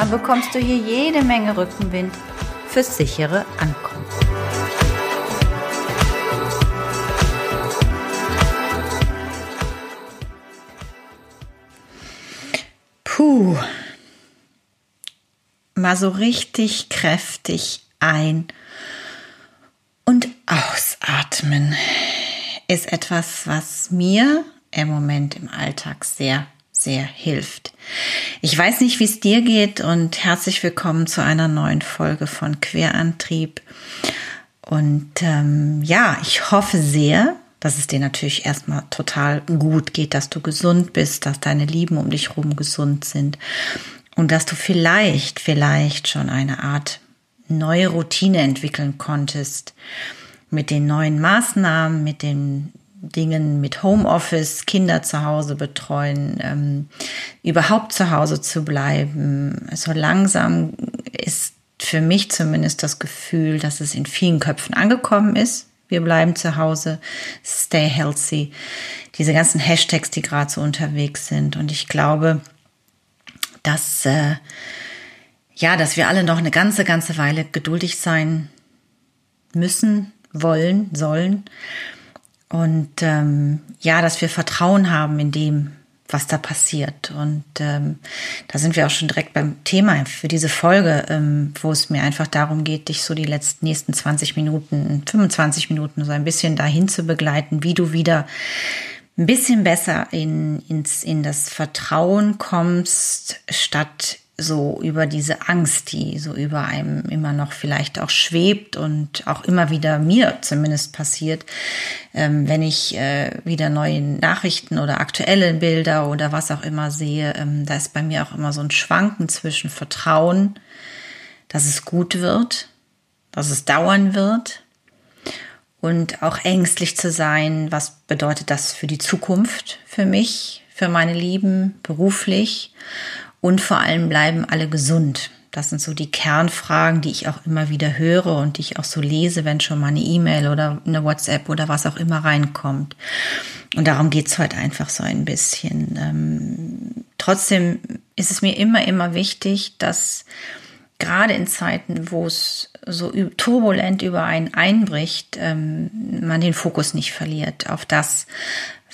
dann bekommst du hier jede Menge Rückenwind fürs sichere Ankommen. Puh. Mal so richtig kräftig ein und ausatmen ist etwas, was mir im Moment im Alltag sehr, sehr hilft. Ich weiß nicht, wie es dir geht und herzlich willkommen zu einer neuen Folge von Querantrieb. Und ähm, ja, ich hoffe sehr, dass es dir natürlich erstmal total gut geht, dass du gesund bist, dass deine Lieben um dich herum gesund sind und dass du vielleicht, vielleicht schon eine Art neue Routine entwickeln konntest mit den neuen Maßnahmen, mit den Dingen mit Homeoffice, Kinder zu Hause betreuen, ähm, überhaupt zu Hause zu bleiben. So langsam ist für mich zumindest das Gefühl, dass es in vielen Köpfen angekommen ist. Wir bleiben zu Hause, stay healthy. Diese ganzen Hashtags, die gerade so unterwegs sind. Und ich glaube, dass, äh, ja, dass wir alle noch eine ganze, ganze Weile geduldig sein müssen, wollen, sollen und ähm, ja, dass wir Vertrauen haben in dem, was da passiert. Und ähm, da sind wir auch schon direkt beim Thema für diese Folge, ähm, wo es mir einfach darum geht, dich so die letzten nächsten 20 Minuten, 25 Minuten so ein bisschen dahin zu begleiten, wie du wieder ein bisschen besser in, ins, in das Vertrauen kommst, statt so über diese Angst, die so über einem immer noch vielleicht auch schwebt und auch immer wieder mir zumindest passiert, ähm, wenn ich äh, wieder neue Nachrichten oder aktuelle Bilder oder was auch immer sehe, ähm, da ist bei mir auch immer so ein Schwanken zwischen Vertrauen, dass es gut wird, dass es dauern wird und auch ängstlich zu sein, was bedeutet das für die Zukunft, für mich, für meine Lieben, beruflich und vor allem bleiben alle gesund. Das sind so die Kernfragen, die ich auch immer wieder höre und die ich auch so lese, wenn schon mal eine E-Mail oder eine WhatsApp oder was auch immer reinkommt. Und darum geht's heute einfach so ein bisschen. Ähm, trotzdem ist es mir immer, immer wichtig, dass gerade in Zeiten, wo es so turbulent über einen einbricht, ähm, man den Fokus nicht verliert auf das,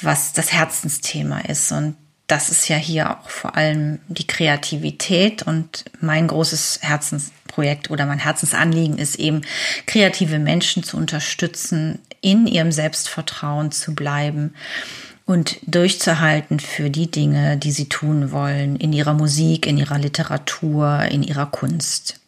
was das Herzensthema ist. Und das ist ja hier auch vor allem die Kreativität und mein großes Herzensprojekt oder mein Herzensanliegen ist eben, kreative Menschen zu unterstützen, in ihrem Selbstvertrauen zu bleiben und durchzuhalten für die Dinge, die sie tun wollen, in ihrer Musik, in ihrer Literatur, in ihrer Kunst.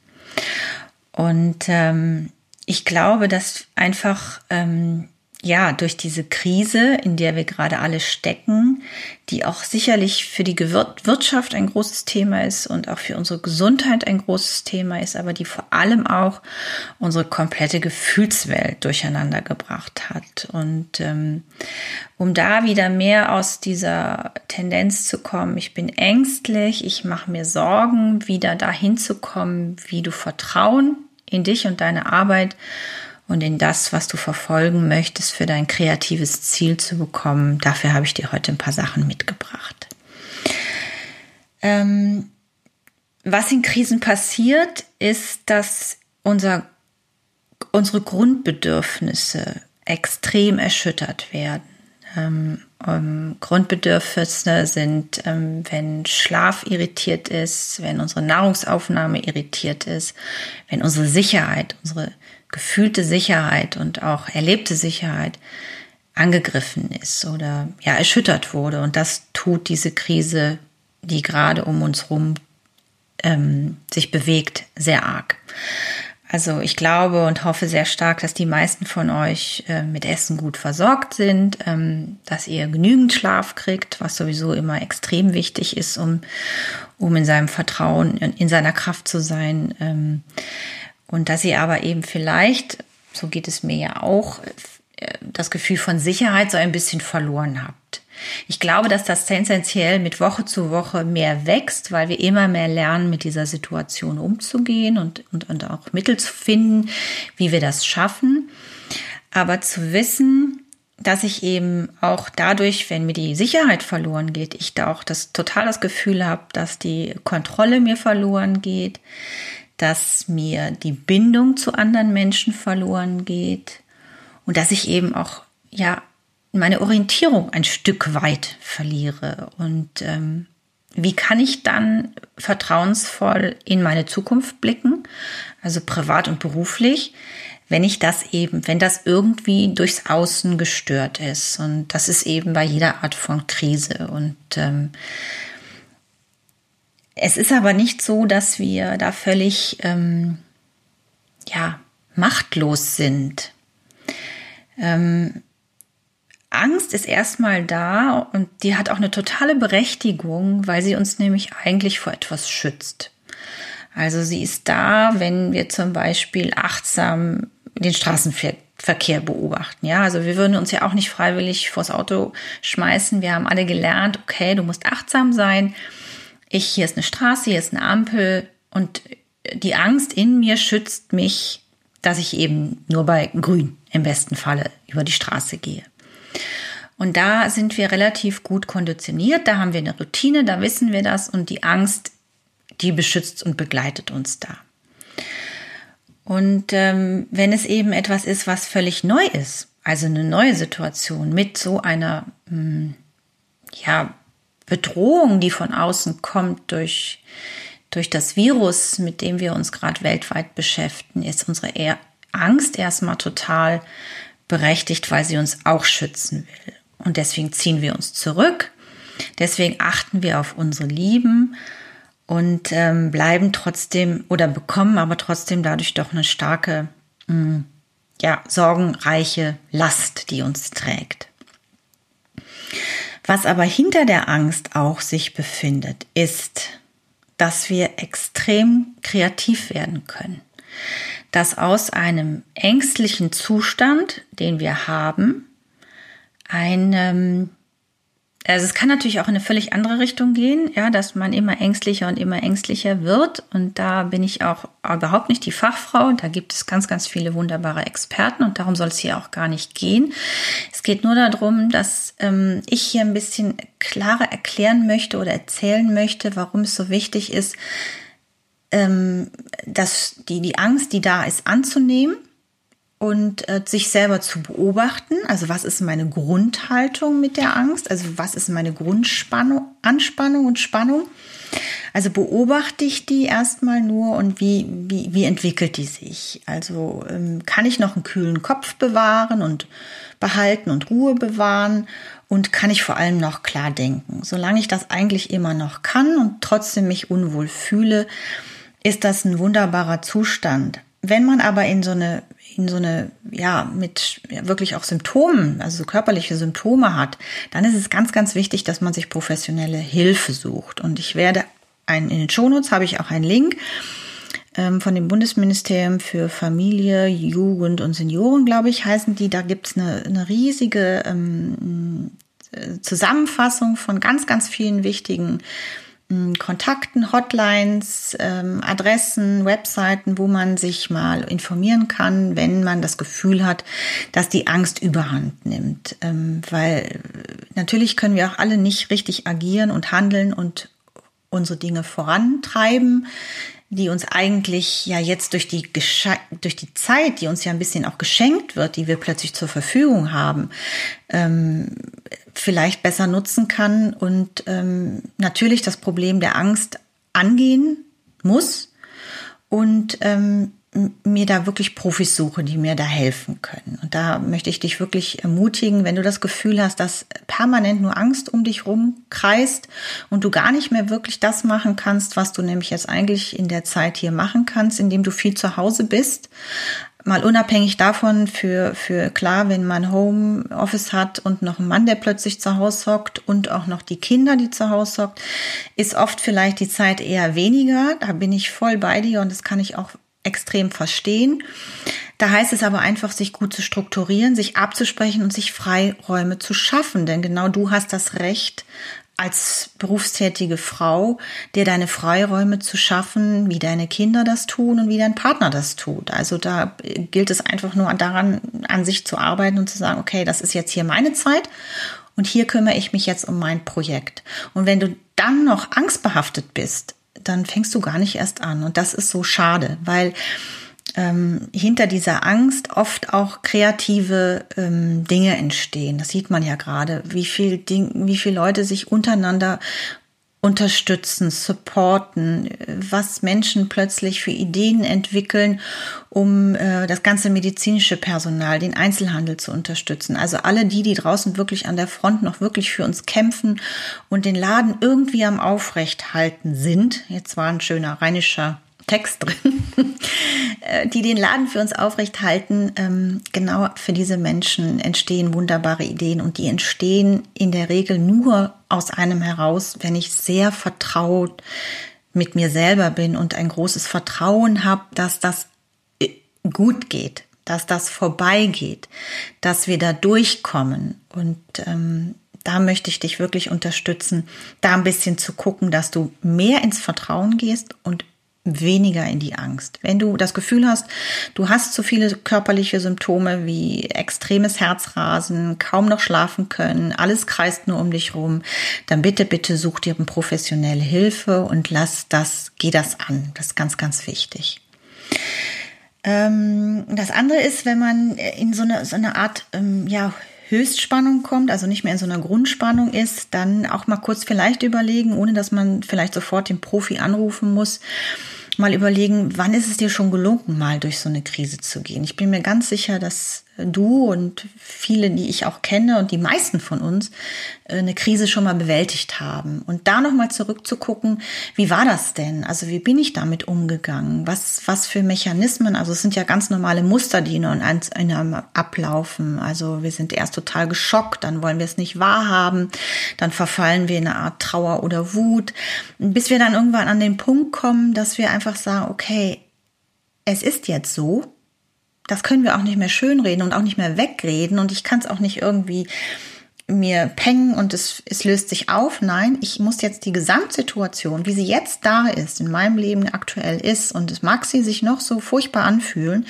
Und ähm, ich glaube, dass einfach ähm, ja, durch diese Krise, in der wir gerade alle stecken, die auch sicherlich für die Wirtschaft ein großes Thema ist und auch für unsere Gesundheit ein großes Thema ist, aber die vor allem auch unsere komplette Gefühlswelt durcheinander gebracht hat. Und ähm, um da wieder mehr aus dieser Tendenz zu kommen, ich bin ängstlich, ich mache mir Sorgen, wieder dahin zu kommen, wie du Vertrauen in dich und deine Arbeit und in das, was du verfolgen möchtest, für dein kreatives Ziel zu bekommen. Dafür habe ich dir heute ein paar Sachen mitgebracht. Ähm, was in Krisen passiert, ist, dass unser, unsere Grundbedürfnisse extrem erschüttert werden. Ähm, ähm, Grundbedürfnisse sind, ähm, wenn Schlaf irritiert ist, wenn unsere Nahrungsaufnahme irritiert ist, wenn unsere Sicherheit, unsere gefühlte Sicherheit und auch erlebte Sicherheit angegriffen ist oder ja erschüttert wurde. Und das tut diese Krise, die gerade um uns herum ähm, sich bewegt, sehr arg. Also ich glaube und hoffe sehr stark, dass die meisten von euch äh, mit Essen gut versorgt sind, ähm, dass ihr genügend Schlaf kriegt, was sowieso immer extrem wichtig ist, um, um in seinem Vertrauen, in, in seiner Kraft zu sein. Ähm, und dass ihr aber eben vielleicht, so geht es mir ja auch, äh, das Gefühl von Sicherheit so ein bisschen verloren habt. Ich glaube, dass das tendenziell mit Woche zu Woche mehr wächst, weil wir immer mehr lernen, mit dieser Situation umzugehen und, und, und auch Mittel zu finden, wie wir das schaffen. Aber zu wissen, dass ich eben auch dadurch, wenn mir die Sicherheit verloren geht, ich da auch das total das Gefühl habe, dass die Kontrolle mir verloren geht, dass mir die Bindung zu anderen Menschen verloren geht und dass ich eben auch ja meine Orientierung ein Stück weit verliere. Und ähm, wie kann ich dann vertrauensvoll in meine Zukunft blicken, also privat und beruflich, wenn ich das eben, wenn das irgendwie durchs Außen gestört ist. Und das ist eben bei jeder Art von Krise. Und ähm, es ist aber nicht so, dass wir da völlig ähm, ja, machtlos sind. Ähm, Angst ist erstmal da und die hat auch eine totale Berechtigung, weil sie uns nämlich eigentlich vor etwas schützt. Also sie ist da, wenn wir zum Beispiel achtsam den Straßenverkehr beobachten. Ja, also wir würden uns ja auch nicht freiwillig vors Auto schmeißen. Wir haben alle gelernt, okay, du musst achtsam sein. Ich, hier ist eine Straße, hier ist eine Ampel und die Angst in mir schützt mich, dass ich eben nur bei Grün im besten Falle über die Straße gehe. Und da sind wir relativ gut konditioniert, da haben wir eine Routine, da wissen wir das und die Angst, die beschützt und begleitet uns da. Und ähm, wenn es eben etwas ist, was völlig neu ist, also eine neue Situation mit so einer mh, hm, ja, Bedrohung, die von außen kommt durch, durch das Virus, mit dem wir uns gerade weltweit beschäftigen, ist unsere Angst erstmal total berechtigt, weil sie uns auch schützen will. Und deswegen ziehen wir uns zurück. Deswegen achten wir auf unsere Lieben und ähm, bleiben trotzdem oder bekommen aber trotzdem dadurch doch eine starke, mh, hm, ja, sorgenreiche Last, die uns trägt. Was aber hinter der Angst auch sich befindet, ist, dass wir extrem kreativ werden können. Dass aus einem ängstlichen Zustand, den wir haben, ein, also es kann natürlich auch in eine völlig andere Richtung gehen, ja, dass man immer ängstlicher und immer ängstlicher wird. Und da bin ich auch überhaupt nicht die Fachfrau. Da gibt es ganz, ganz viele wunderbare Experten und darum soll es hier auch gar nicht gehen. Es geht nur darum, dass ähm, ich hier ein bisschen klarer erklären möchte oder erzählen möchte, warum es so wichtig ist, ähm, das, die, die Angst, die da ist, anzunehmen und äh, sich selber zu beobachten. Also was ist meine Grundhaltung mit der Angst? Also was ist meine Grundspannung, Anspannung und Spannung? Also beobachte ich die erstmal nur und wie, wie, wie entwickelt die sich? Also ähm, kann ich noch einen kühlen Kopf bewahren und behalten und Ruhe bewahren? Und kann ich vor allem noch klar denken? Solange ich das eigentlich immer noch kann und trotzdem mich unwohl fühle, ist das ein wunderbarer Zustand. Wenn man aber in so eine, in so eine, ja, mit ja, wirklich auch Symptomen, also so körperliche Symptome hat, dann ist es ganz, ganz wichtig, dass man sich professionelle Hilfe sucht. Und ich werde ein, in den Shownotes habe ich auch einen Link ähm, von dem Bundesministerium für Familie, Jugend und Senioren, glaube ich, heißen die. Da gibt's eine, eine riesige ähm, Zusammenfassung von ganz, ganz vielen wichtigen Kontakten, Hotlines, ähm, Adressen, Webseiten, wo man sich mal informieren kann, wenn man das Gefühl hat, dass die Angst überhand nimmt. Ähm, weil natürlich können wir auch alle nicht richtig agieren und handeln und unsere Dinge vorantreiben, die uns eigentlich ja jetzt durch die, durch die Zeit, die uns ja ein bisschen auch geschenkt wird, die wir plötzlich zur Verfügung haben, ähm, vielleicht besser nutzen kann und ähm, natürlich das Problem der Angst angehen muss und ähm, mir da wirklich Profis suche, die mir da helfen können. Und da möchte ich dich wirklich ermutigen, wenn du das Gefühl hast, dass permanent nur Angst um dich rumkreist und du gar nicht mehr wirklich das machen kannst, was du nämlich jetzt eigentlich in der Zeit hier machen kannst, indem du viel zu Hause bist. Mal unabhängig davon, für, für klar, wenn man Homeoffice hat und noch ein Mann, der plötzlich zu Hause hockt und auch noch die Kinder, die zu Hause hockt, ist oft vielleicht die Zeit eher weniger. Da bin ich voll bei dir und das kann ich auch extrem verstehen. Da heißt es aber einfach, sich gut zu strukturieren, sich abzusprechen und sich Freiräume zu schaffen. Denn genau du hast das Recht, als berufstätige Frau, dir deine Freiräume zu schaffen, wie deine Kinder das tun und wie dein Partner das tut. Also da gilt es einfach nur daran, an sich zu arbeiten und zu sagen, okay, das ist jetzt hier meine Zeit und hier kümmere ich mich jetzt um mein Projekt. Und wenn du dann noch angstbehaftet bist, dann fängst du gar nicht erst an. Und das ist so schade, weil ähm, hinter dieser Angst oft auch kreative ähm, Dinge entstehen. Das sieht man ja gerade, wie viel Ding, wie viele Leute sich untereinander unterstützen, supporten, was Menschen plötzlich für Ideen entwickeln, um äh, das ganze medizinische Personal, den Einzelhandel zu unterstützen. Also alle die, die draußen wirklich an der Front noch wirklich für uns kämpfen und den Laden irgendwie am Aufrechthalten sind. Jetzt war ein schöner rheinischer Text drin, äh, die den Laden für uns aufrecht halten. Ähm, genau für diese Menschen entstehen wunderbare Ideen und die entstehen in der Regel nur aus einem heraus, wenn ich sehr vertraut mit mir selber bin und ein großes Vertrauen habe, dass das äh, gut geht, dass das vorbeigeht, dass wir da durchkommen. Und ähm, da möchte ich dich wirklich unterstützen, da ein bisschen zu gucken, dass du mehr ins Vertrauen gehst und weniger in die Angst. Wenn du das Gefühl hast, du hast zu viele körperliche Symptome wie extremes Herzrasen, kaum noch schlafen können, alles kreist nur um dich rum, dann bitte, bitte such dir professionelle Hilfe und lass das, geh das an. Das ist ganz, ganz wichtig. Ähm, das andere ist, wenn man in so eine, so eine Art, ähm, ja, Höchstspannung kommt, also nicht mehr in so einer Grundspannung ist, dann auch mal kurz vielleicht überlegen, ohne dass man vielleicht sofort den Profi anrufen muss, mal überlegen, wann ist es dir schon gelungen, mal durch so eine Krise zu gehen. Ich bin mir ganz sicher, dass du und viele, die ich auch kenne und die meisten von uns äh, eine Krise schon mal bewältigt haben. Und da nochmal zurückzugucken, wie war das denn? Also wie bin ich damit umgegangen? Was, was für Mechanismen? Also es sind ja ganz normale Muster, die in einem ablaufen. Also wir sind erst total geschockt, dann wollen wir es nicht wahrhaben, dann verfallen wir in eine Art Trauer oder Wut, bis wir dann irgendwann an den Punkt kommen, dass wir einfach sagen, okay, es ist jetzt so, das können wir auch nicht mehr schönreden und auch nicht mehr wegreden und ich kann es auch nicht irgendwie mir pengen und es, es löst sich auf. Nein, ich muss jetzt die Gesamtsituation, wie sie jetzt da ist, in meinem Leben aktuell ist, und es mag sie sich noch so furchtbar anfühlen,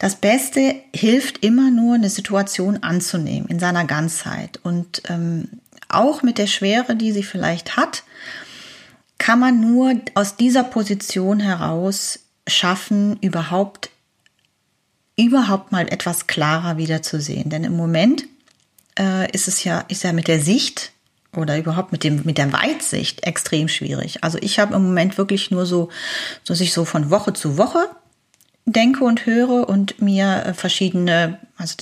das Beste hilft immer nur, eine Situation anzunehmen in seiner Ganzheit. Und ähm, auch mit der Schwere, die sie vielleicht hat, kann man nur aus dieser Position heraus schaffen, überhaupt überhaupt mal etwas klarer wieder zu sehen. Denn im Moment äh, ist es ja, ist ja mit der Sicht oder überhaupt mit dem mit der Weitsicht extrem schwierig. Also ich habe im Moment wirklich nur so, dass ich so von Woche zu Woche denke und höre und mir äh, verschiedene, also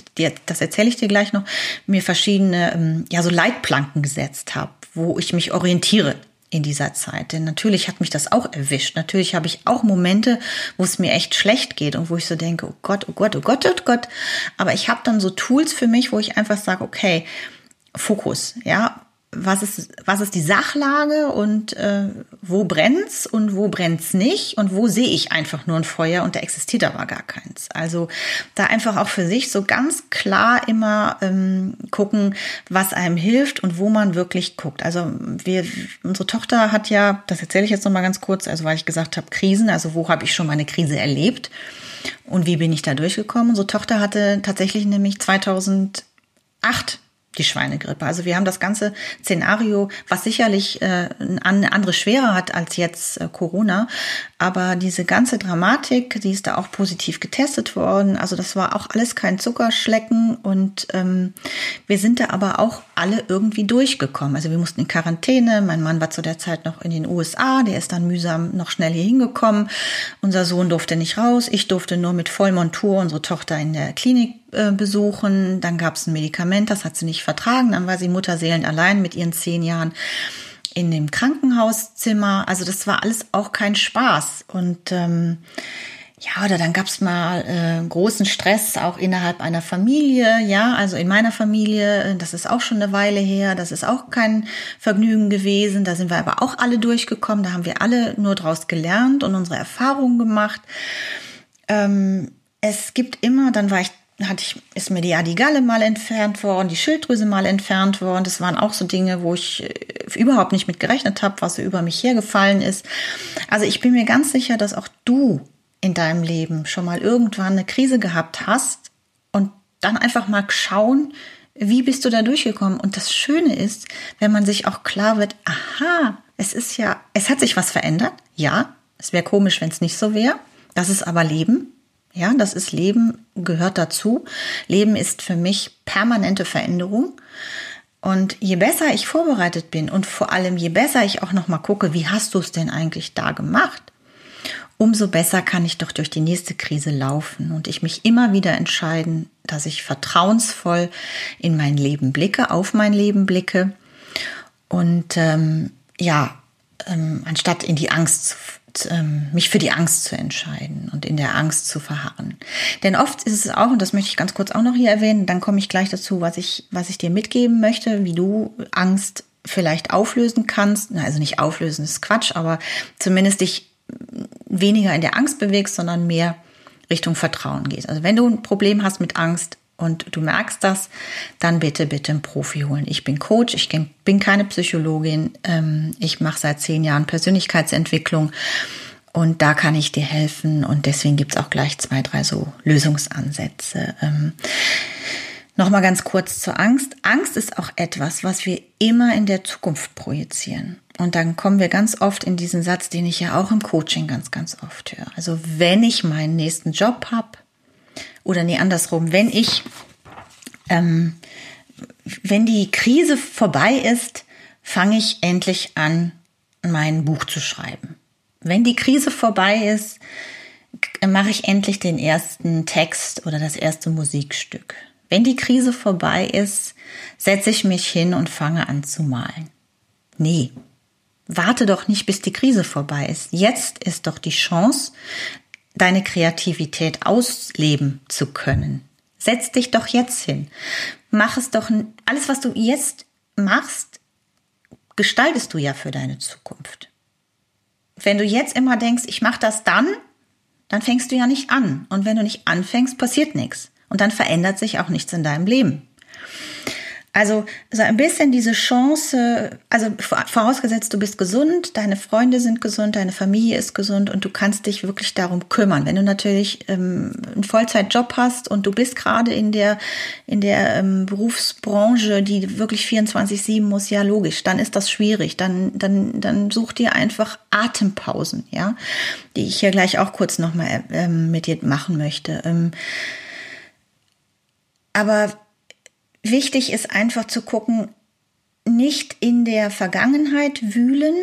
das erzähle ich dir gleich noch, mir verschiedene ähm, ja so Leitplanken gesetzt habe, wo ich mich orientiere in dieser Zeit. Denn natürlich hat mich das auch erwischt. Natürlich habe ich auch Momente, wo es mir echt schlecht geht und wo ich so denke, oh Gott, oh Gott, oh Gott, oh Gott. Aber ich habe dann so Tools für mich, wo ich einfach sage, okay, Fokus, ja, was ist, was ist die Sachlage und äh, wo brennt's und wo brennt's nicht und wo sehe ich einfach nur ein Feuer und da existiert aber gar keins. Also da einfach auch für sich so ganz klar immer ähm, gucken, was einem hilft und wo man wirklich guckt. Also wir, unsere Tochter hat ja, das erzähle ich jetzt noch mal ganz kurz, also weil ich gesagt habe Krisen, also wo habe ich schon meine Krise erlebt und wie bin ich da durchgekommen? Unsere Tochter hatte tatsächlich nämlich 2008 die Schweinegrippe. Also wir haben das ganze Szenario, was sicherlich äh, eine andere Schwere hat als jetzt äh, Corona, aber diese ganze Dramatik, die ist da auch positiv getestet worden. Also das war auch alles kein Zuckerschlecken und ähm, wir sind da aber auch alle irgendwie durchgekommen. Also wir mussten in Quarantäne. Mein Mann war zu der Zeit noch in den USA, der ist dann mühsam noch schnell hier hingekommen. Unser Sohn durfte nicht raus, ich durfte nur mit Vollmontur unsere Tochter in der Klinik äh, besuchen. Dann gab es ein Medikament, das hat sie nicht vertragen. Dann war sie Mutterseelen allein mit ihren zehn Jahren in dem Krankenhauszimmer. Also das war alles auch kein Spaß. Und ähm, ja, oder dann gab's mal äh, großen Stress auch innerhalb einer Familie. Ja, also in meiner Familie, äh, das ist auch schon eine Weile her, das ist auch kein Vergnügen gewesen. Da sind wir aber auch alle durchgekommen. Da haben wir alle nur draus gelernt und unsere Erfahrungen gemacht. Ähm, es gibt immer, dann war ich hatte ich, ist mir die Adigalle mal entfernt worden, die Schilddrüse mal entfernt worden. Das waren auch so Dinge, wo ich äh, überhaupt nicht mit gerechnet habe, was so über mich hergefallen ist. Also ich bin mir ganz sicher, dass auch du in deinem Leben schon mal irgendwann eine Krise gehabt hast und dann einfach mal schauen, wie bist du da durchgekommen? Und das Schöne ist, wenn man sich auch klar wird, aha, es ist ja, es hat sich was verändert. Ja, es wäre komisch, wenn es nicht so wäre. Das ist aber Leben. Ja, das ist Leben, gehört dazu. Leben ist für mich permanente Veränderung. Und je besser ich vorbereitet bin und vor allem je besser ich auch noch mal gucke, wie hast du es denn eigentlich da gemacht, umso besser kann ich doch durch die nächste Krise laufen und ich mich immer wieder entscheiden, dass ich vertrauensvoll in mein Leben blicke, auf mein Leben blicke und ähm, ja, ähm, anstatt in die Angst ähm, mich für die Angst zu entscheiden und in der Angst zu verharren. Denn oft ist es auch, und das möchte ich ganz kurz auch noch hier erwähnen, dann komme ich gleich dazu, was ich, was ich dir mitgeben möchte, wie du Angst vielleicht auflösen kannst. Also nicht auflösen ist Quatsch, aber zumindest dich weniger in der Angst bewegst, sondern mehr Richtung Vertrauen gehst. Also wenn du ein Problem hast mit Angst, und du merkst das, dann bitte, bitte einen Profi holen. Ich bin Coach, ich bin keine Psychologin, ähm, ich mache seit zehn Jahren Persönlichkeitsentwicklung und da kann ich dir helfen und deswegen gibt's auch gleich zwei, drei so Lösungsansätze. Ähm, Nochmal ganz kurz zur Angst. Angst ist auch etwas, was wir immer in der Zukunft projizieren. Und dann kommen wir ganz oft in diesen Satz, den ich ja auch im Coaching ganz, ganz oft höre. Also wenn ich meinen nächsten Job habe, oder nee, andersrum, wenn ich, ähm, wenn die Krise vorbei ist, fange ich endlich an, mein Buch zu schreiben. Wenn die Krise vorbei ist, mache ich endlich den ersten Text oder das erste Musikstück. Wenn die Krise vorbei ist, setze ich mich hin und fange an zu malen. Nee, warte doch nicht, bis die Krise vorbei ist. Jetzt ist doch die Chance, deine Kreativität ausleben zu können. Setz dich doch jetzt hin. Mach es doch, alles was du jetzt machst, gestaltest du ja für deine Zukunft. Wenn du jetzt immer denkst, ich mache das dann, dann fängst du ja nicht an. Und wenn du nicht anfängst, passiert nichts. Und dann verändert sich auch nichts in deinem Leben. Also so ein bisschen diese Chance, also vorausgesetzt, du bist gesund, deine Freunde sind gesund, deine Familie ist gesund und du kannst dich wirklich darum kümmern. Wenn du natürlich ähm, einen Vollzeitjob hast und du bist gerade in der in der ähm, Berufsbranche, die wirklich 24/7 muss, ja logisch, dann ist das schwierig. Dann dann dann such dir einfach Atempausen, ja, die ich hier gleich auch kurz nochmal ähm, mit dir machen möchte. Ähm, aber Wichtig ist einfach zu gucken, nicht in der Vergangenheit wühlen,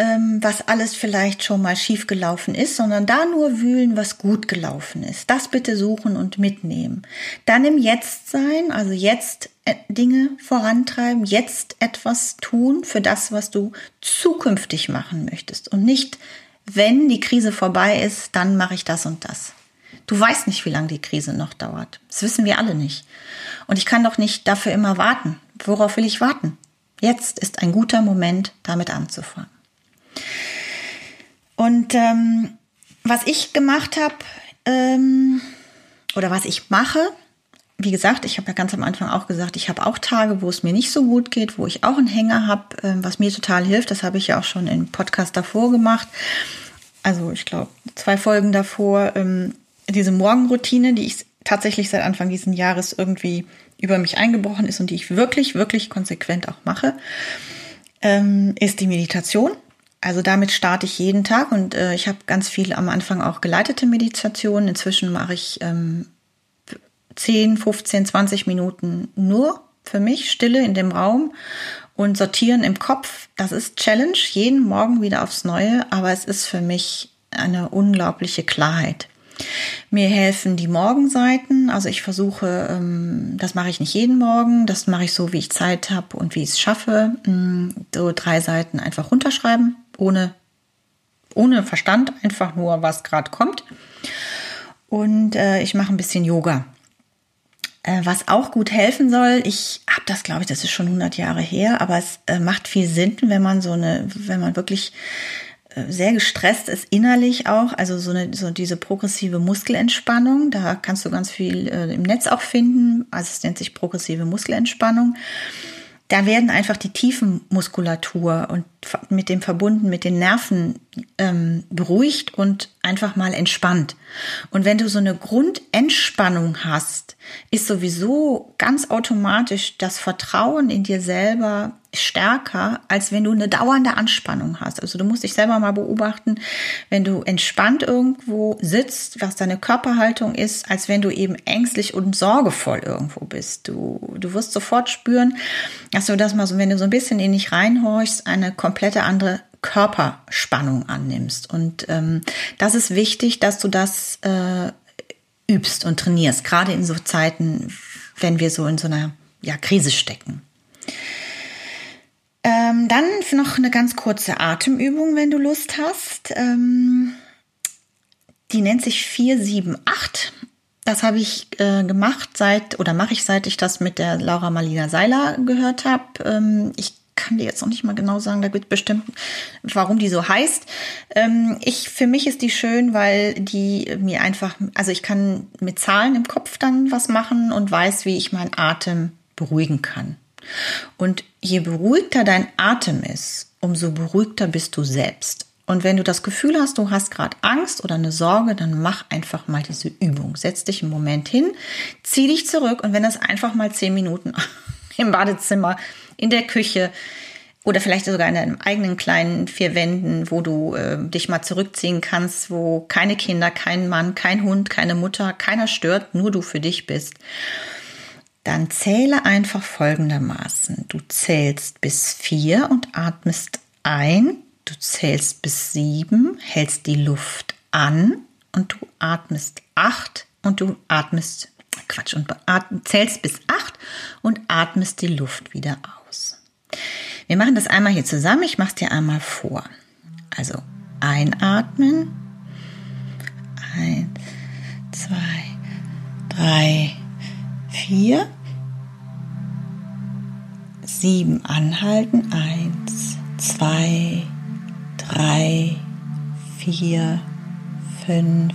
ähm, was alles vielleicht schon mal schiefgelaufen ist, sondern da nur wühlen, was gut gelaufen ist. Das bitte suchen und mitnehmen. Dann im Jetzt sein, also jetzt äh, Dinge vorantreiben, jetzt etwas tun für das, was du zukünftig machen möchtest und nicht, wenn die Krise vorbei ist, dann mache ich das und das. Du weißt nicht, wie lange die Krise noch dauert. Das wissen wir alle nicht. Und ich kann doch nicht dafür immer warten. Worauf will ich warten? Jetzt ist ein guter Moment, damit anzufangen. Und ähm, was ich gemacht habe ähm, oder was ich mache, wie gesagt, ich habe ja ganz am Anfang auch gesagt, ich habe auch Tage, wo es mir nicht so gut geht, wo ich auch einen Hänger habe, äh, was mir total hilft. Das habe ich ja auch schon im Podcast davor gemacht. Also ich glaube, zwei Folgen davor. Ähm, diese Morgenroutine, die ich tatsächlich seit Anfang dieses Jahres irgendwie über mich eingebrochen ist und die ich wirklich, wirklich konsequent auch mache, ähm, ist die Meditation. Also damit starte ich jeden Tag und äh, ich habe ganz viel am Anfang auch geleitete Meditationen. Inzwischen mache ich ähm, 10, 15, 20 Minuten nur für mich, Stille in dem Raum und sortieren im Kopf. Das ist Challenge, jeden Morgen wieder aufs Neue, aber es ist für mich eine unglaubliche Klarheit. Mir helfen die Morgenseiten. Also ich versuche, ähm, das mache ich nicht jeden Morgen, das mache ich so, wie ich Zeit habe und wie ich es schaffe. Mm, so drei Seiten einfach runterschreiben, ohne, ohne Verstand, einfach nur, was gerade kommt. Und äh, ich mache ein bisschen Yoga. Äh, was auch gut helfen soll, ich habe das, glaube ich, das ist schon 100 Jahre her, aber es äh, macht viel Sinn, wenn man so eine, wenn man wirklich sehr gestresst ist innerlich auch, also so eine so diese progressive Muskelentspannung, da kannst du ganz viel äh, im Netz auch finden, also es nennt sich progressive Muskelentspannung. Da werden einfach die Tiefenmuskulatur und mit dem verbunden mit den Nerven ähm, beruhigt und einfach mal entspannt. Und wenn du so eine Grundentspannung hast, ist sowieso ganz automatisch das Vertrauen in dir selber stärker, als wenn du eine dauernde Anspannung hast. Also du musst dich selber mal beobachten, wenn du entspannt irgendwo sitzt, was deine Körperhaltung ist, als wenn du eben ängstlich und sorgevoll irgendwo bist. Du, du wirst sofort spüren, dass du das mal so, wenn du so ein bisschen in dich reinhorchst, eine komplette andere Körperspannung annimmst. Und ähm, das ist wichtig, dass du das äh, übst und trainierst, gerade in so Zeiten, wenn wir so in so einer ja, Krise stecken. Ähm, dann noch eine ganz kurze Atemübung, wenn du Lust hast. Ähm, die nennt sich 478. Das habe ich äh, gemacht seit oder mache ich seit ich das mit der Laura Malina Seiler gehört habe. Ähm, ich kann dir jetzt noch nicht mal genau sagen, da gibt bestimmt, warum die so heißt. Ähm, ich, für mich ist die schön, weil die mir einfach, also ich kann mit Zahlen im Kopf dann was machen und weiß, wie ich meinen Atem beruhigen kann. Und je beruhigter dein Atem ist, umso beruhigter bist du selbst. Und wenn du das Gefühl hast, du hast gerade Angst oder eine Sorge, dann mach einfach mal diese Übung. Setz dich einen Moment hin, zieh dich zurück und wenn das einfach mal zehn Minuten im Badezimmer, in der Küche oder vielleicht sogar in deinem eigenen kleinen vier Wänden, wo du äh, dich mal zurückziehen kannst, wo keine Kinder, kein Mann, kein Hund, keine Mutter, keiner stört, nur du für dich bist dann zähle einfach folgendermaßen. Du zählst bis vier und atmest ein. Du zählst bis sieben, hältst die Luft an und du atmest acht und du atmest, Quatsch, und zählst bis acht und atmest die Luft wieder aus. Wir machen das einmal hier zusammen. Ich mache es dir einmal vor. Also einatmen. Eins, zwei, drei, vier, sieben anhalten, eins, zwei, drei, vier, fünf,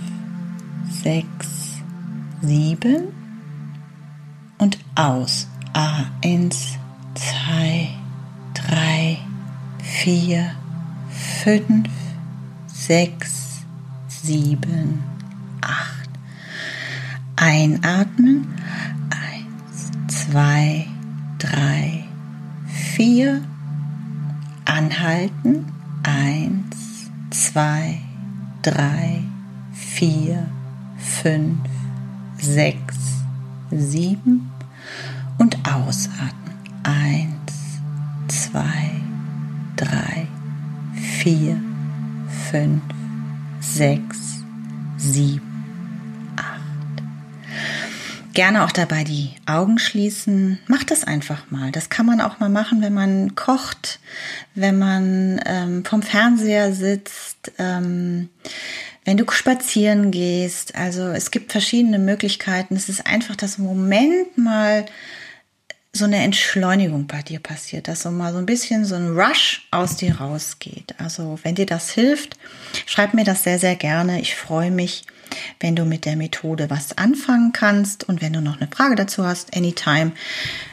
sechs, sieben und aus. Eins, zwei, drei, vier, fünf, sechs, sieben, acht. Einatmen zwei, drei, vier. Anhalten. Eins, zwei, drei, vier, fünf, sechs, sieben. Und ausatmen. Eins, zwei, drei, vier, fünf, sechs, sieben gerne auch dabei die Augen schließen. Mach das einfach mal. Das kann man auch mal machen, wenn man kocht, wenn man ähm, vom Fernseher sitzt, ähm, wenn du spazieren gehst. Also es gibt verschiedene Möglichkeiten. Es ist einfach das Moment mal so eine Entschleunigung bei dir passiert, dass so mal so ein bisschen so ein Rush aus dir rausgeht. Also wenn dir das hilft, schreib mir das sehr, sehr gerne. Ich freue mich wenn du mit der Methode was anfangen kannst. Und wenn du noch eine Frage dazu hast, anytime,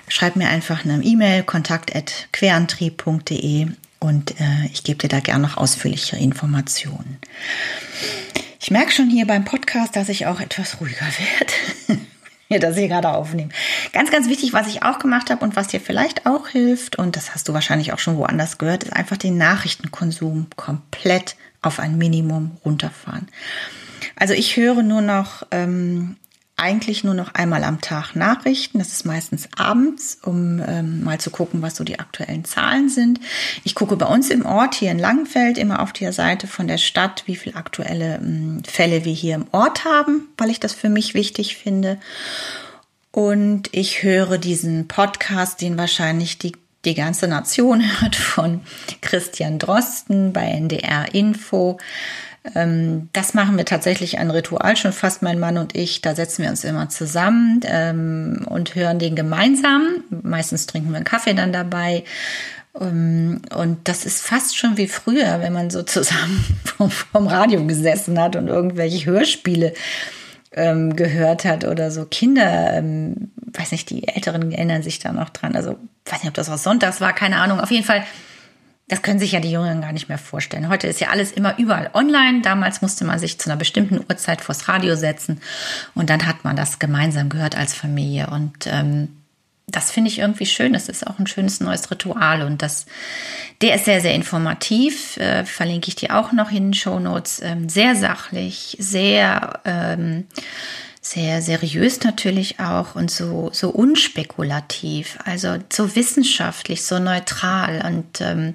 schreib mir einfach eine E-Mail, kontakt.querantrieb.de und äh, ich gebe dir da gerne noch ausführlichere Informationen. Ich merke schon hier beim Podcast, dass ich auch etwas ruhiger werde. dass ich gerade aufnehme. Ganz, ganz wichtig, was ich auch gemacht habe und was dir vielleicht auch hilft, und das hast du wahrscheinlich auch schon woanders gehört, ist einfach den Nachrichtenkonsum komplett auf ein Minimum runterfahren. Also ich höre nur noch ähm, eigentlich nur noch einmal am Tag Nachrichten. Das ist meistens abends, um ähm, mal zu gucken, was so die aktuellen Zahlen sind. Ich gucke bei uns im Ort hier in Langenfeld immer auf der Seite von der Stadt, wie viele aktuelle ähm, Fälle wir hier im Ort haben, weil ich das für mich wichtig finde. Und ich höre diesen Podcast, den wahrscheinlich die die ganze Nation hört von Christian Drosten bei NDR Info. Ähm, das machen wir tatsächlich ein Ritual, schon fast mein Mann und ich. Da setzen wir uns immer zusammen ähm, und hören den gemeinsam. Meistens trinken wir einen Kaffee dann dabei. Ähm, und das ist fast schon wie früher, wenn man so zusammen vom, vom Radio gesessen hat und irgendwelche Hörspiele ähm, gehört hat oder so. Kinder, ähm, weiß nicht, die Älteren erinnern sich da noch dran. Also, weiß nicht, ob das was Sonntags war, keine Ahnung. Auf jeden Fall das können sich ja die Jüngeren gar nicht mehr vorstellen. Heute ist ja alles immer überall online. Damals musste man sich zu einer bestimmten Uhrzeit vors Radio setzen und dann hat man das gemeinsam gehört als Familie. Und ähm, das finde ich irgendwie schön. Das ist auch ein schönes neues Ritual und das, der ist sehr, sehr informativ. Äh, verlinke ich dir auch noch in den Show Notes. Ähm, sehr sachlich, sehr ähm, sehr seriös natürlich auch und so, so unspekulativ, also so wissenschaftlich, so neutral. Und ähm,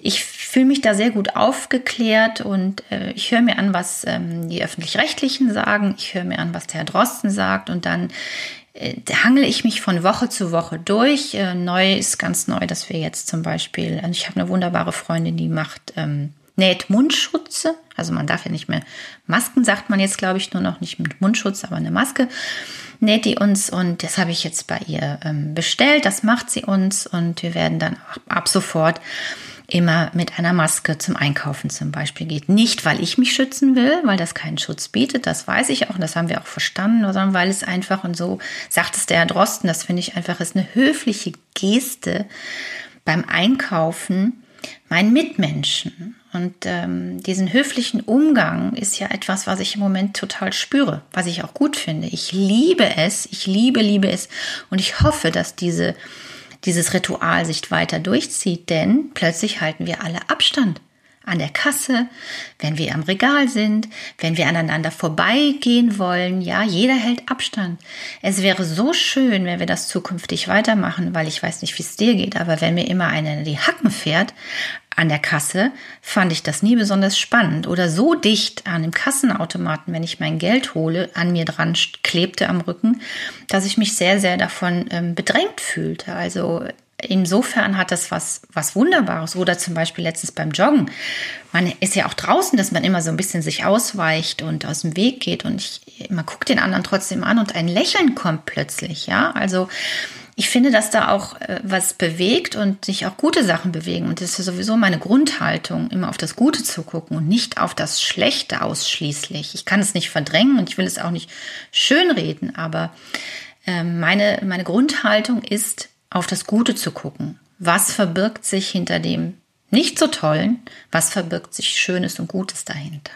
ich fühle mich da sehr gut aufgeklärt und äh, ich höre mir an, was ähm, die öffentlich-rechtlichen sagen, ich höre mir an, was der Herr Drosten sagt und dann äh, hangel ich mich von Woche zu Woche durch. Äh, neu ist ganz neu, dass wir jetzt zum Beispiel, also ich habe eine wunderbare Freundin, die macht ähm, näht Mundschutze. Also man darf ja nicht mehr Masken, sagt man jetzt, glaube ich, nur noch nicht mit Mundschutz, aber eine Maske näht die uns und das habe ich jetzt bei ihr ähm, bestellt. Das macht sie uns und wir werden dann ab sofort immer mit einer Maske zum Einkaufen zum Beispiel geht. Nicht, weil ich mich schützen will, weil das keinen Schutz bietet, das weiß ich auch und das haben wir auch verstanden, sondern weil es einfach, und so sagt es der Herr Drosten, das finde ich einfach, ist eine höfliche Geste beim Einkaufen meinen Mitmenschen und ähm, diesen höflichen Umgang ist ja etwas, was ich im Moment total spüre, was ich auch gut finde. Ich liebe es, ich liebe, liebe es. Und ich hoffe, dass diese, dieses Ritual sich weiter durchzieht, denn plötzlich halten wir alle Abstand. An der Kasse, wenn wir am Regal sind, wenn wir aneinander vorbeigehen wollen, ja, jeder hält Abstand. Es wäre so schön, wenn wir das zukünftig weitermachen, weil ich weiß nicht, wie es dir geht, aber wenn mir immer einer die Hacken fährt, an der Kasse fand ich das nie besonders spannend oder so dicht an dem Kassenautomaten, wenn ich mein Geld hole, an mir dran klebte am Rücken, dass ich mich sehr, sehr davon ähm, bedrängt fühlte. Also insofern hat das was, was Wunderbares. Oder zum Beispiel letztens beim Joggen. Man ist ja auch draußen, dass man immer so ein bisschen sich ausweicht und aus dem Weg geht und ich, man guckt den anderen trotzdem an und ein Lächeln kommt plötzlich, ja. Also, ich finde, dass da auch äh, was bewegt und sich auch gute Sachen bewegen. Und das ist sowieso meine Grundhaltung, immer auf das Gute zu gucken und nicht auf das Schlechte ausschließlich. Ich kann es nicht verdrängen und ich will es auch nicht schönreden, aber äh, meine, meine Grundhaltung ist, auf das Gute zu gucken. Was verbirgt sich hinter dem nicht so tollen? Was verbirgt sich Schönes und Gutes dahinter?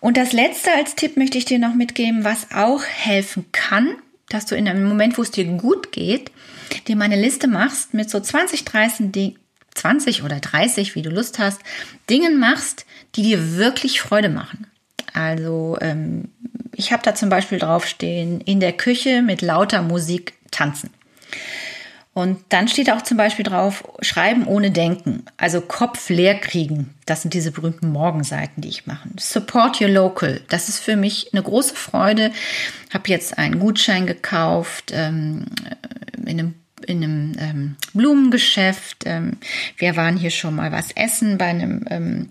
Und das letzte als Tipp möchte ich dir noch mitgeben, was auch helfen kann, dass du in einem Moment, wo es dir gut geht, dir mal eine Liste machst mit so 20, 30, 20 oder 30, wie du Lust hast, Dingen machst, die dir wirklich Freude machen. Also ähm, ich habe da zum Beispiel draufstehen, in der Küche mit lauter Musik tanzen. Und dann steht auch zum Beispiel drauf, schreiben ohne denken, also Kopf leer kriegen. Das sind diese berühmten Morgenseiten, die ich mache. Support your local. Das ist für mich eine große Freude. Habe jetzt einen Gutschein gekauft ähm, in einem in einem ähm, Blumengeschäft. Ähm, wir waren hier schon mal was essen bei einem ähm,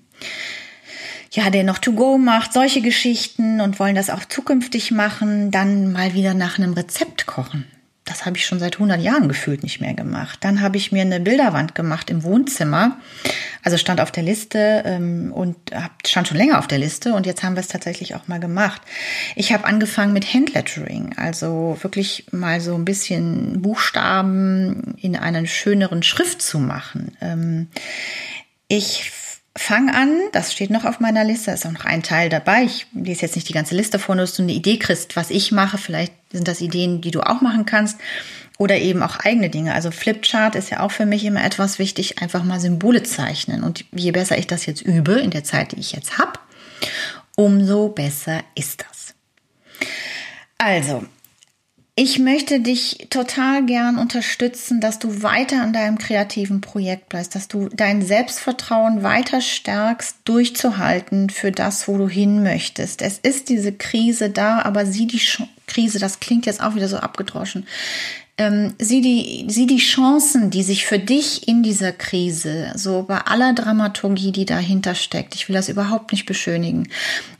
ja, der noch to go macht, solche Geschichten und wollen das auch zukünftig machen, dann mal wieder nach einem Rezept kochen das habe ich schon seit 100 Jahren gefühlt nicht mehr gemacht. Dann habe ich mir eine Bilderwand gemacht im Wohnzimmer. Also stand auf der Liste ähm, und stand schon länger auf der Liste und jetzt haben wir es tatsächlich auch mal gemacht. Ich habe angefangen mit Handlettering, also wirklich mal so ein bisschen Buchstaben in einer schöneren Schrift zu machen. Ähm, ich fang an, das steht noch auf meiner Liste, ist auch noch ein Teil dabei. Ich lese jetzt nicht die ganze Liste vor, nur dass du eine Idee kriegst, was ich mache. Vielleicht sind das Ideen, die du auch machen kannst oder eben auch eigene Dinge. Also Flipchart ist ja auch für mich immer etwas wichtig, einfach mal Symbole zeichnen. Und je besser ich das jetzt übe in der Zeit, die ich jetzt habe, umso besser ist das. Also, ich möchte dich total gern unterstützen, dass du weiter an deinem kreativen Projekt bleibst, dass du dein Selbstvertrauen weiter stärkst, durchzuhalten für das, wo du hin möchtest. Es ist diese Krise da, aber sieh die Krise, das klingt jetzt auch wieder so abgedroschen ähm, sieh, die, sieh die Chancen, die sich für dich in dieser Krise, so bei aller Dramaturgie, die dahinter steckt, ich will das überhaupt nicht beschönigen,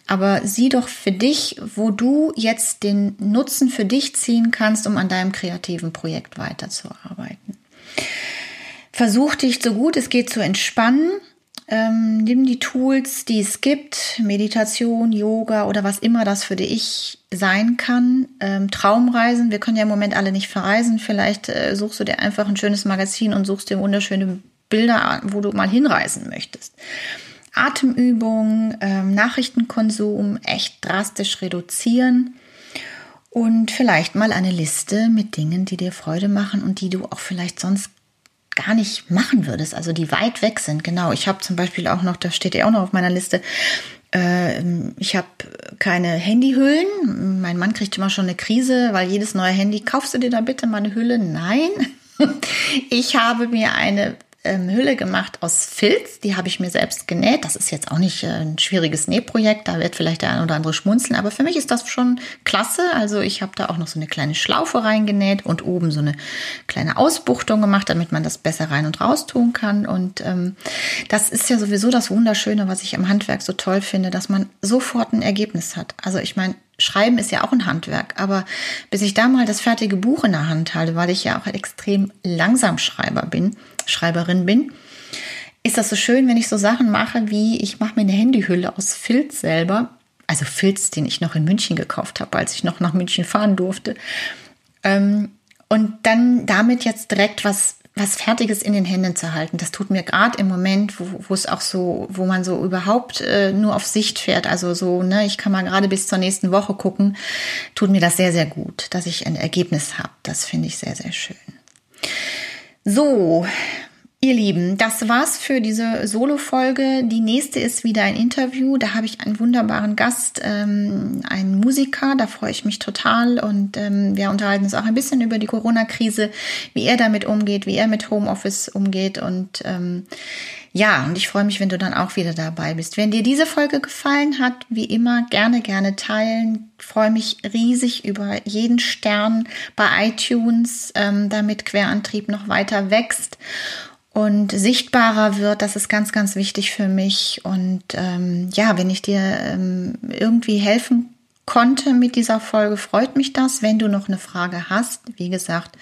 aber sieh doch für dich, wo du jetzt den Nutzen für dich ziehen kannst, um an deinem kreativen Projekt weiterzuarbeiten. Versuch dich so gut es geht zu entspannen ähm, nimm die Tools, die es gibt, Meditation, Yoga oder was immer das für dich sein kann. Ähm, Traumreisen, wir können ja im Moment alle nicht verreisen. Vielleicht äh, suchst du dir einfach ein schönes Magazin und suchst dir wunderschöne Bilder, wo du mal hinreisen möchtest. Atemübungen, ähm, Nachrichtenkonsum echt drastisch reduzieren und vielleicht mal eine Liste mit Dingen, die dir Freude machen und die du auch vielleicht sonst gar nicht machen würdest, also die weit weg sind. Genau, ich habe zum Beispiel auch noch, da steht ja auch noch auf meiner Liste, äh, ich habe keine Handyhüllen. Mein Mann kriegt immer schon eine Krise, weil jedes neue Handy, kaufst du dir da bitte mal eine Hülle? Nein. Ich habe mir eine ähm, Hülle gemacht aus Filz. Die habe ich mir selbst genäht. Das ist jetzt auch nicht äh, ein schwieriges Nähprojekt. Da wird vielleicht der ein oder andere schmunzeln. Aber für mich ist das schon klasse. Also ich habe da auch noch so eine kleine Schlaufe reingenäht und oben so eine kleine Ausbuchtung gemacht, damit man das besser rein und raus tun kann. Und ähm, das ist ja sowieso das Wunderschöne, was ich am Handwerk so toll finde, dass man sofort ein Ergebnis hat. Also ich meine, Schreiben ist ja auch ein Handwerk, aber bis ich da mal das fertige Buch in der Hand halte, weil ich ja auch extrem langsam Schreiber bin, Schreiberin bin, ist das so schön, wenn ich so Sachen mache wie, ich mache mir eine Handyhülle aus Filz selber, also Filz, den ich noch in München gekauft habe, als ich noch nach München fahren durfte. Ähm, und dann damit jetzt direkt was was Fertiges in den Händen zu halten. Das tut mir gerade im Moment, wo, es auch so, wo man so überhaupt äh, nur auf Sicht fährt, also so, ne, ich kann mal gerade bis zur nächsten Woche gucken, tut mir das sehr, sehr gut, dass ich ein Ergebnis habe. Das finde ich sehr, sehr schön. So, Ihr Lieben, das war's für diese Solo-Folge. Die nächste ist wieder ein Interview. Da habe ich einen wunderbaren Gast, ähm, einen Musiker. Da freue ich mich total. Und ähm, wir unterhalten uns auch ein bisschen über die Corona-Krise, wie er damit umgeht, wie er mit Homeoffice umgeht. Und ähm, ja, und ich freue mich, wenn du dann auch wieder dabei bist. Wenn dir diese Folge gefallen hat, wie immer, gerne, gerne teilen. Ich freue mich riesig über jeden Stern bei iTunes, ähm, damit Querantrieb noch weiter wächst und sichtbarer wird. Das ist ganz, ganz wichtig für mich. Und ähm, ja, wenn ich dir ähm, irgendwie helfen konnte mit dieser Folge, freut mich das. Wenn du noch eine Frage hast, wie gesagt,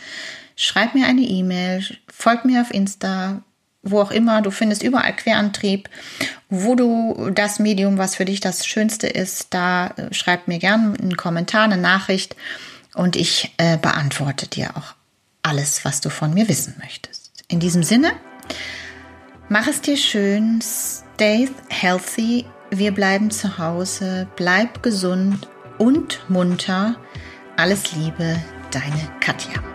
schreib mir eine E-Mail, folg mir auf Insta, wo auch immer. Du findest überall Querantrieb, wo du das Medium, was für dich das Schönste ist, da äh, schreib mir gerne einen Kommentar, eine Nachricht und ich äh, beantworte dir auch alles, was du von mir wissen möchtest. In diesem Sinne, mach es dir schön, stay healthy, wir bleiben zu Hause, bleib gesund und munter. Alles Liebe, deine Katja.